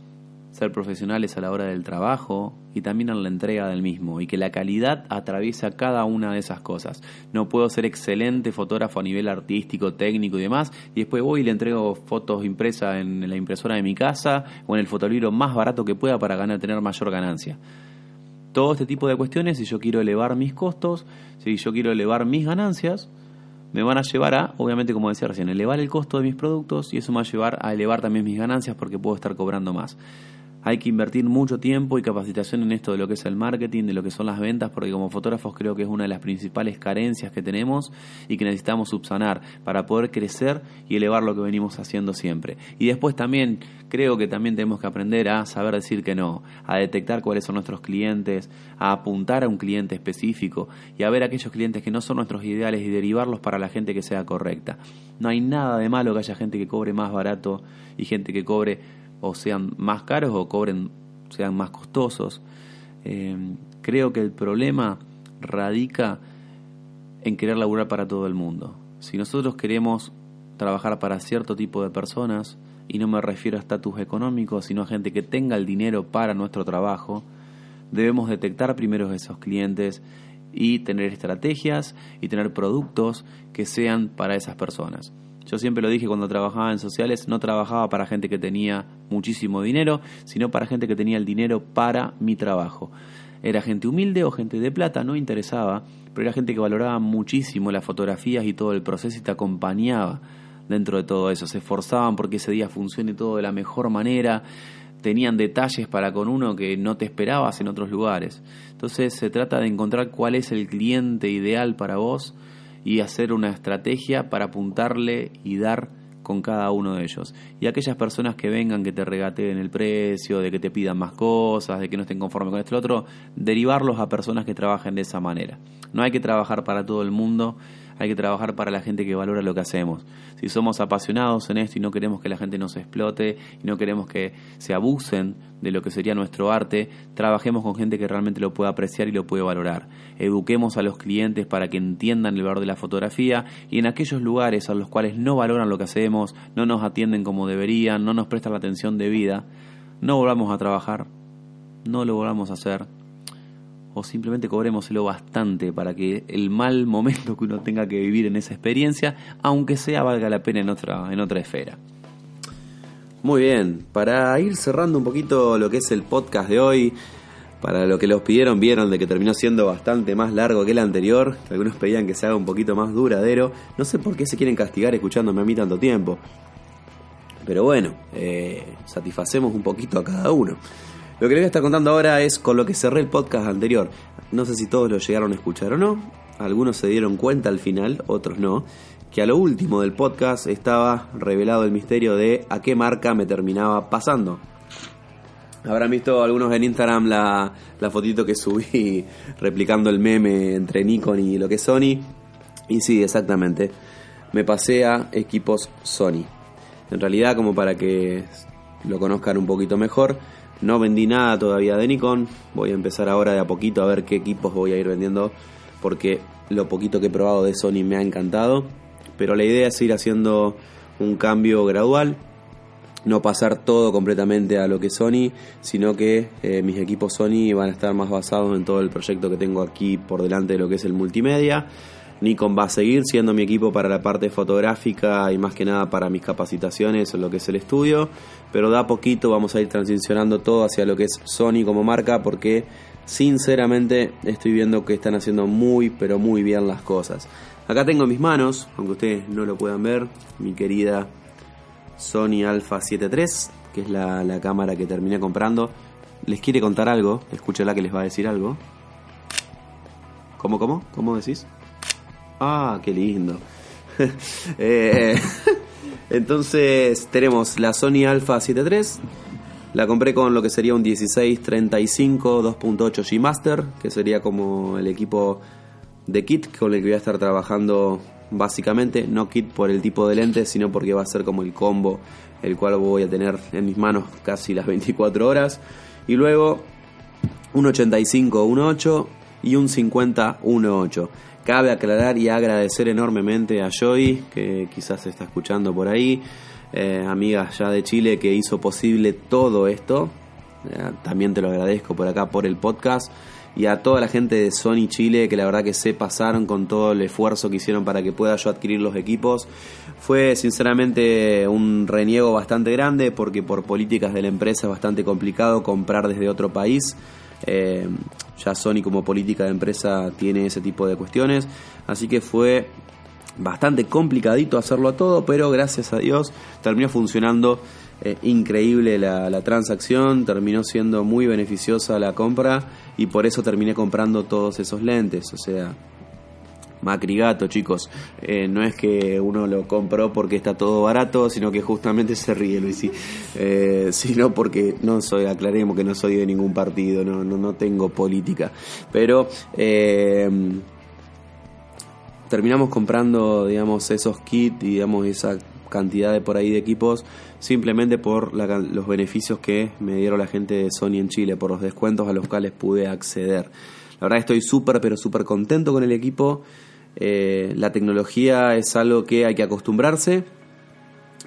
ser profesionales a la hora del trabajo y también en la entrega del mismo y que la calidad atraviesa cada una de esas cosas. No puedo ser excelente fotógrafo a nivel artístico, técnico y demás y después voy y le entrego fotos impresas en la impresora de mi casa o en el fotolibro más barato que pueda para ganar tener mayor ganancia. Todo este tipo de cuestiones, si yo quiero elevar mis costos, si yo quiero elevar mis ganancias, me van a llevar a, obviamente como decía recién, elevar el costo de mis productos y eso me va a llevar a elevar también mis ganancias porque puedo estar cobrando más hay que invertir mucho tiempo y capacitación en esto de lo que es el marketing, de lo que son las ventas, porque como fotógrafos creo que es una de las principales carencias que tenemos y que necesitamos subsanar para poder crecer y elevar lo que venimos haciendo siempre. Y después también creo que también tenemos que aprender a saber decir que no, a detectar cuáles son nuestros clientes, a apuntar a un cliente específico y a ver aquellos clientes que no son nuestros ideales y derivarlos para la gente que sea correcta. No hay nada de malo que haya gente que cobre más barato y gente que cobre o sean más caros o cobren, sean más costosos. Eh, creo que el problema radica en querer laburar para todo el mundo. Si nosotros queremos trabajar para cierto tipo de personas, y no me refiero a estatus económico, sino a gente que tenga el dinero para nuestro trabajo, debemos detectar primero esos clientes y tener estrategias y tener productos que sean para esas personas. Yo siempre lo dije cuando trabajaba en sociales, no trabajaba para gente que tenía muchísimo dinero, sino para gente que tenía el dinero para mi trabajo. Era gente humilde o gente de plata, no interesaba, pero era gente que valoraba muchísimo las fotografías y todo el proceso y te acompañaba dentro de todo eso. Se esforzaban porque ese día funcione todo de la mejor manera, tenían detalles para con uno que no te esperabas en otros lugares. Entonces se trata de encontrar cuál es el cliente ideal para vos y hacer una estrategia para apuntarle y dar con cada uno de ellos. Y aquellas personas que vengan, que te regateen el precio, de que te pidan más cosas, de que no estén conformes con esto y otro, derivarlos a personas que trabajen de esa manera. No hay que trabajar para todo el mundo, hay que trabajar para la gente que valora lo que hacemos. Si somos apasionados en esto y no queremos que la gente nos explote y no queremos que se abusen de lo que sería nuestro arte, trabajemos con gente que realmente lo pueda apreciar y lo puede valorar. Eduquemos a los clientes para que entiendan el valor de la fotografía y en aquellos lugares a los cuales no valoran lo que hacemos, no nos atienden como deberían, no nos prestan la atención debida, no volvamos a trabajar, no lo volvamos a hacer o simplemente cobrémoselo bastante para que el mal momento que uno tenga que vivir en esa experiencia, aunque sea valga la pena en otra, en otra esfera. Muy bien, para ir cerrando un poquito lo que es el podcast de hoy, para lo que los pidieron, vieron de que terminó siendo bastante más largo que el anterior. Algunos pedían que se haga un poquito más duradero. No sé por qué se quieren castigar escuchándome a mí tanto tiempo. Pero bueno, eh, satisfacemos un poquito a cada uno. Lo que les voy a estar contando ahora es con lo que cerré el podcast anterior. No sé si todos lo llegaron a escuchar o no. Algunos se dieron cuenta al final, otros no. Que a lo último del podcast estaba revelado el misterio de a qué marca me terminaba pasando. Habrán visto algunos en Instagram la, la fotito que subí (laughs) replicando el meme entre Nikon y lo que es Sony. Y sí, exactamente. Me pasé a equipos Sony. En realidad, como para que lo conozcan un poquito mejor, no vendí nada todavía de Nikon. Voy a empezar ahora de a poquito a ver qué equipos voy a ir vendiendo. Porque lo poquito que he probado de Sony me ha encantado. Pero la idea es ir haciendo un cambio gradual. No pasar todo completamente a lo que es Sony, sino que eh, mis equipos Sony van a estar más basados en todo el proyecto que tengo aquí por delante de lo que es el multimedia Nikon va a seguir siendo mi equipo para la parte fotográfica y más que nada para mis capacitaciones en lo que es el estudio, pero da poquito vamos a ir transicionando todo hacia lo que es Sony como marca porque sinceramente estoy viendo que están haciendo muy pero muy bien las cosas. Acá tengo en mis manos, aunque ustedes no lo puedan ver, mi querida Sony Alpha 7 III, que es la, la cámara que terminé comprando. Les quiere contar algo, escúchala que les va a decir algo. ¿Cómo, cómo? ¿Cómo decís? Ah, qué lindo. (laughs) Eh, (laughs) entonces tenemos la Sony Alpha 7 III. La compré con lo que sería un 1635 2.8 G Master, que sería como el equipo de kit con el que voy a estar trabajando básicamente. No kit por el tipo de lente, sino porque va a ser como el combo el cual voy a tener en mis manos casi las 24 horas. Y luego un 85-18 y un 50-18. Cabe aclarar y agradecer enormemente a Joy, que quizás se está escuchando por ahí, eh, amiga ya de Chile, que hizo posible todo esto. Eh, también te lo agradezco por acá por el podcast. Y a toda la gente de Sony Chile, que la verdad que se pasaron con todo el esfuerzo que hicieron para que pueda yo adquirir los equipos. Fue sinceramente un reniego bastante grande porque por políticas de la empresa es bastante complicado comprar desde otro país. Eh, ya Sony como política de empresa tiene ese tipo de cuestiones. Así que fue bastante complicadito hacerlo a todo, pero gracias a Dios terminó funcionando eh, increíble la, la, transacción, terminó siendo muy beneficiosa la compra y por eso terminé comprando todos esos lentes. O sea, Macri gato, chicos. Eh, no es que uno lo compró porque está todo barato, sino que justamente se ríe Luis. Eh, (laughs) sino porque no soy, aclaremos que no soy de ningún partido, no, no, no tengo política. Pero eh, terminamos comprando, digamos, esos kits y, digamos, esa cantidad de por ahí de equipos simplemente por los beneficios que me dieron la gente de Sony en Chile, por los descuentos a los cuales pude acceder. La verdad estoy súper, pero súper contento con el equipo. Eh, la tecnología es algo que hay que acostumbrarse,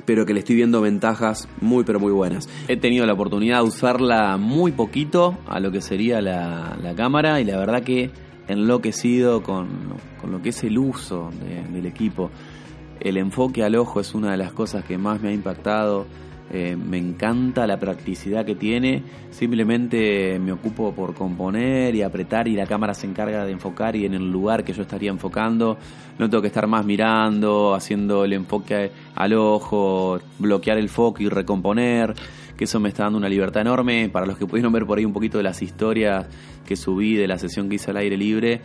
pero que le estoy viendo ventajas muy, pero muy buenas. He tenido la oportunidad de usarla muy poquito a lo que sería la, la cámara y la verdad que enloquecido con, con lo que es el uso de, del equipo. El enfoque al ojo es una de las cosas que más me ha impactado. Eh, me encanta la practicidad que tiene. Simplemente me ocupo por componer y apretar y la cámara se encarga de enfocar y en el lugar que yo estaría enfocando. No tengo que estar más mirando, haciendo el enfoque al ojo, bloquear el foco y recomponer. Que eso me está dando una libertad enorme. Para los que pudieron ver por ahí un poquito de las historias que subí de la sesión que hice al aire libre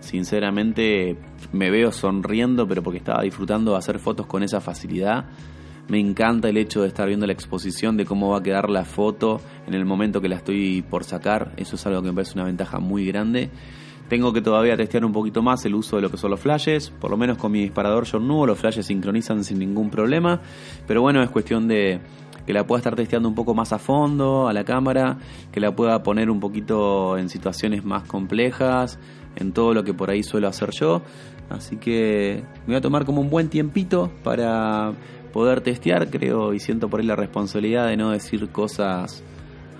sinceramente me veo sonriendo, pero porque estaba disfrutando de hacer fotos con esa facilidad. Me encanta el hecho de estar viendo la exposición de cómo va a quedar la foto en el momento que la estoy por sacar. Eso es algo que me parece una ventaja muy grande. Tengo que todavía testear un poquito más el uso de lo que son los flashes. Por lo menos con mi disparador Nuevo los flashes sincronizan sin ningún problema. Pero bueno, es cuestión de que la pueda estar testeando un poco más a fondo a la cámara, que la pueda poner un poquito en situaciones más complejas, en todo lo que por ahí suelo hacer yo. Así que me voy a tomar como un buen tiempito para poder testear, creo, y siento por ahí la responsabilidad de no decir cosas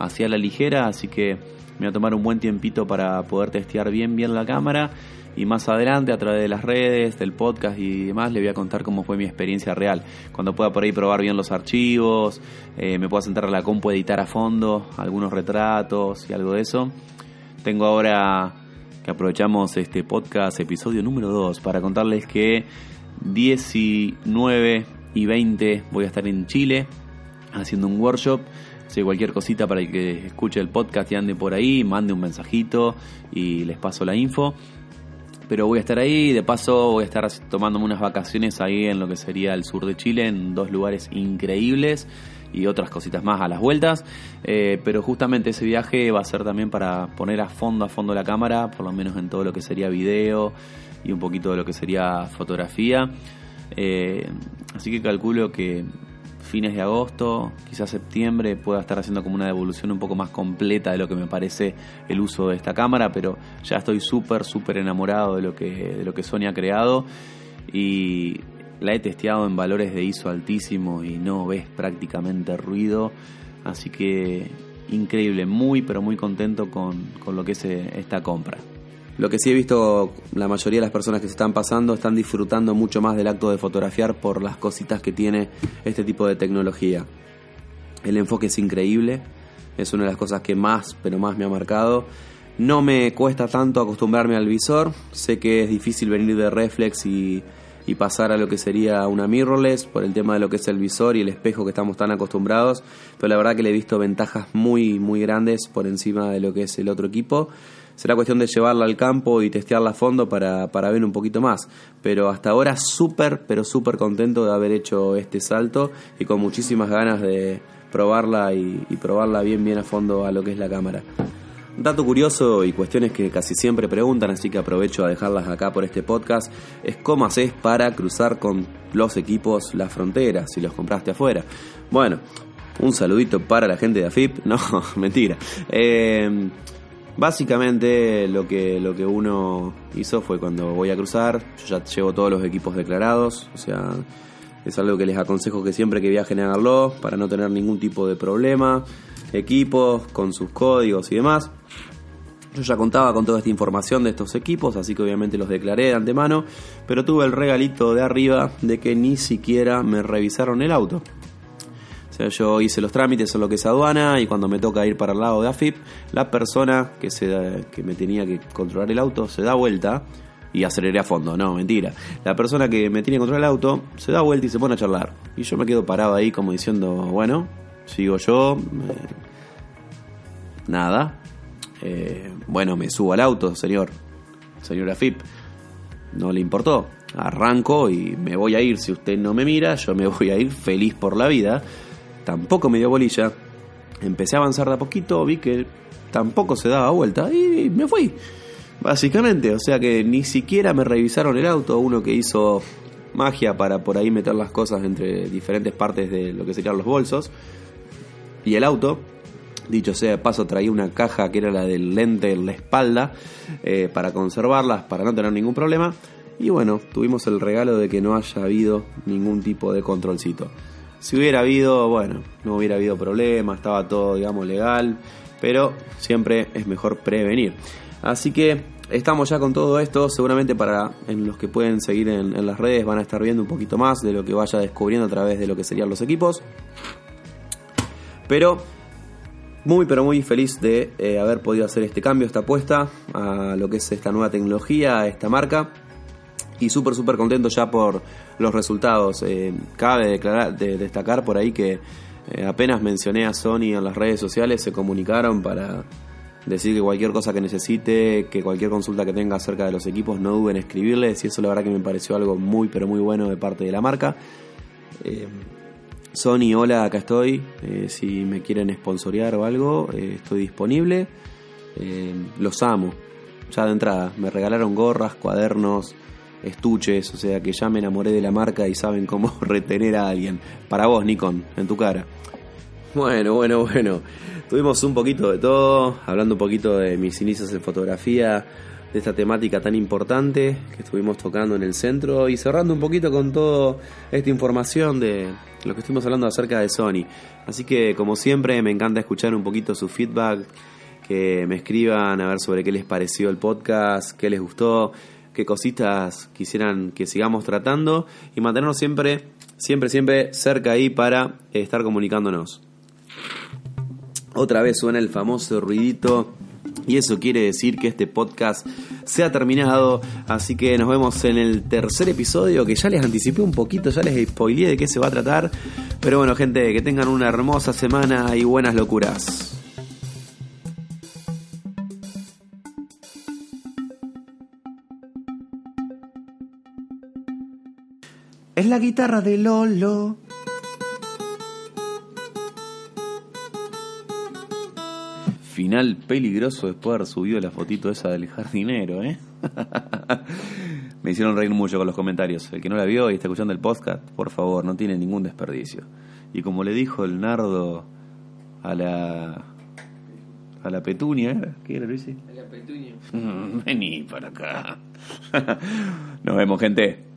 hacia la ligera, así que me voy a tomar un buen tiempito para poder testear bien bien la cámara y más adelante a través de las redes, del podcast y demás le voy a contar cómo fue mi experiencia real. Cuando pueda por ahí probar bien los archivos, eh, me pueda sentar a la compu editar a fondo algunos retratos y algo de eso. Tengo ahora que aprovechamos este podcast, episodio número 2, para contarles que 19 y 20 voy a estar en Chile haciendo un workshop. Si cualquier cosita para que escuche el podcast y ande por ahí, mande un mensajito y les paso la info pero voy a estar ahí. De paso, voy a estar tomándome unas vacaciones ahí en lo que sería el sur de Chile, en dos lugares increíbles y otras cositas más a las vueltas. Eh, pero justamente ese viaje va a ser también para poner a fondo, a fondo la cámara, por lo menos en todo lo que sería video y un poquito de lo que sería fotografía. Eh, así que calculo que fines de agosto, quizás septiembre, pueda estar haciendo como una devolución un poco más completa de lo que me parece el uso de esta cámara, pero ya estoy súper, súper enamorado de lo, que, de lo que Sony ha creado y la he testeado en valores de ISO altísimo y no ves prácticamente ruido, así que increíble, muy pero muy contento con, lo que es eh, esta compra. Lo que sí he visto, la mayoría de las personas que se están pasando están disfrutando mucho más del acto de fotografiar por las cositas que tiene este tipo de tecnología. El enfoque es increíble, es una de las cosas que más, pero más me ha marcado. No me cuesta tanto acostumbrarme al visor, sé que es difícil venir de reflex y, pasar a lo que sería una mirrorless por el tema de lo que es el visor y el espejo que estamos tan acostumbrados, pero la verdad que le he visto ventajas muy muy grandes por encima de lo que es el otro equipo será cuestión de llevarla al campo y testearla a fondo para, para ver un poquito más. Pero hasta ahora súper, pero súper contento de haber hecho este salto y con muchísimas ganas de probarla y, probarla bien, bien a fondo a lo que es la cámara. Dato curioso y cuestiones que casi siempre preguntan, así que aprovecho a dejarlas acá por este podcast, es cómo haces para cruzar con los equipos las fronteras si los compraste afuera. Bueno, un saludito para la gente de AFIP, (laughs) no, mentira. Eh, básicamente lo que, lo que uno hizo fue cuando voy a cruzar, yo ya llevo todos los equipos declarados, o sea, es algo que les aconsejo que siempre que viajen háganlo para no tener ningún tipo de problema. Equipos con sus códigos y demás. Yo ya contaba con toda esta información de estos equipos, así que obviamente los declaré de antemano, pero tuve el regalito de arriba de que ni siquiera me revisaron el auto. O sea, yo hice los trámites en lo que es aduana y cuando me toca ir para el lado de AFIP, la persona que, se, que me tenía que controlar el auto se da vuelta y aceleré a fondo, no, mentira. La persona que me tiene que controlar el auto se da vuelta y se pone a charlar. Y yo me quedo parado ahí como diciendo, bueno, sigo yo, nada, eh, bueno, me subo al auto, señor, señor Afip. No le importó. Arranco y me voy a ir. Si usted no me mira, yo me voy a ir feliz por la vida. Tampoco me dio bolilla. Empecé a avanzar de a poquito, vi que tampoco se daba vuelta y me fui. Básicamente, o sea que ni siquiera me revisaron el auto. Uno que hizo magia para por ahí meter las cosas entre diferentes partes de lo que serían los bolsos. Y el auto, Dicho sea de paso, traía una caja que era la del lente en la espalda eh, para conservarlas, para no tener ningún problema. Y bueno, tuvimos el regalo de que no haya habido ningún tipo de controlcito. Si hubiera habido, bueno, no hubiera habido problema, estaba todo, digamos, legal, pero siempre es mejor prevenir. Así que estamos ya con todo esto, seguramente para los que pueden seguir en, en las redes van a estar viendo un poquito más de lo que vaya descubriendo a través de lo que serían los equipos. Pero muy pero muy feliz de eh, haber podido hacer este cambio, esta apuesta a lo que es esta nueva tecnología, a esta marca. Y súper, súper contento ya por los resultados. Eh, cabe destacar por ahí que eh, apenas mencioné a Sony en las redes sociales, se comunicaron para decir que cualquier cosa que necesite, que cualquier consulta que tenga acerca de los equipos, no duden en escribirles. Y eso la verdad que me pareció algo muy, pero muy bueno de parte de la marca. Sony, hola, acá estoy. Eh, si me quieren sponsorear o algo, eh, estoy disponible. Eh, los amo. Ya de entrada, me regalaron gorras, cuadernos, estuches, o sea que ya me enamoré de la marca y saben cómo (laughs) retener a alguien. Para vos, Nikon, en tu cara. Bueno, bueno, bueno. Tuvimos un poquito de todo, hablando un poquito de mis inicios en fotografía, de esta temática tan importante que estuvimos tocando en el centro y cerrando un poquito con toda esta información de lo que estuvimos hablando acerca de Sony. Así que como siempre me encanta escuchar un poquito su feedback, que me escriban a ver sobre qué les pareció el podcast, qué les gustó, qué cositas quisieran que sigamos tratando y mantenernos siempre, siempre, siempre cerca ahí para estar comunicándonos. Otra vez suena el famoso ruidito y eso quiere decir que este podcast se ha terminado. Así que nos vemos en el tercer episodio que ya les anticipé un poquito, ya les spoileé de qué se va a tratar. Pero bueno, gente, que tengan una hermosa semana y buenas locuras. La guitarra de Lolo. final peligroso después de haber subido la fotito esa del jardinero, ¿eh? (laughs) Me hicieron reír mucho con los comentarios. El que no la vio y está escuchando el podcast, por favor, no tiene ningún desperdicio. Y como le dijo el nardo a la. a la petunia. ¿Qué era, Luis? A la petunia. (laughs) Vení para acá. (laughs) Nos vemos, gente.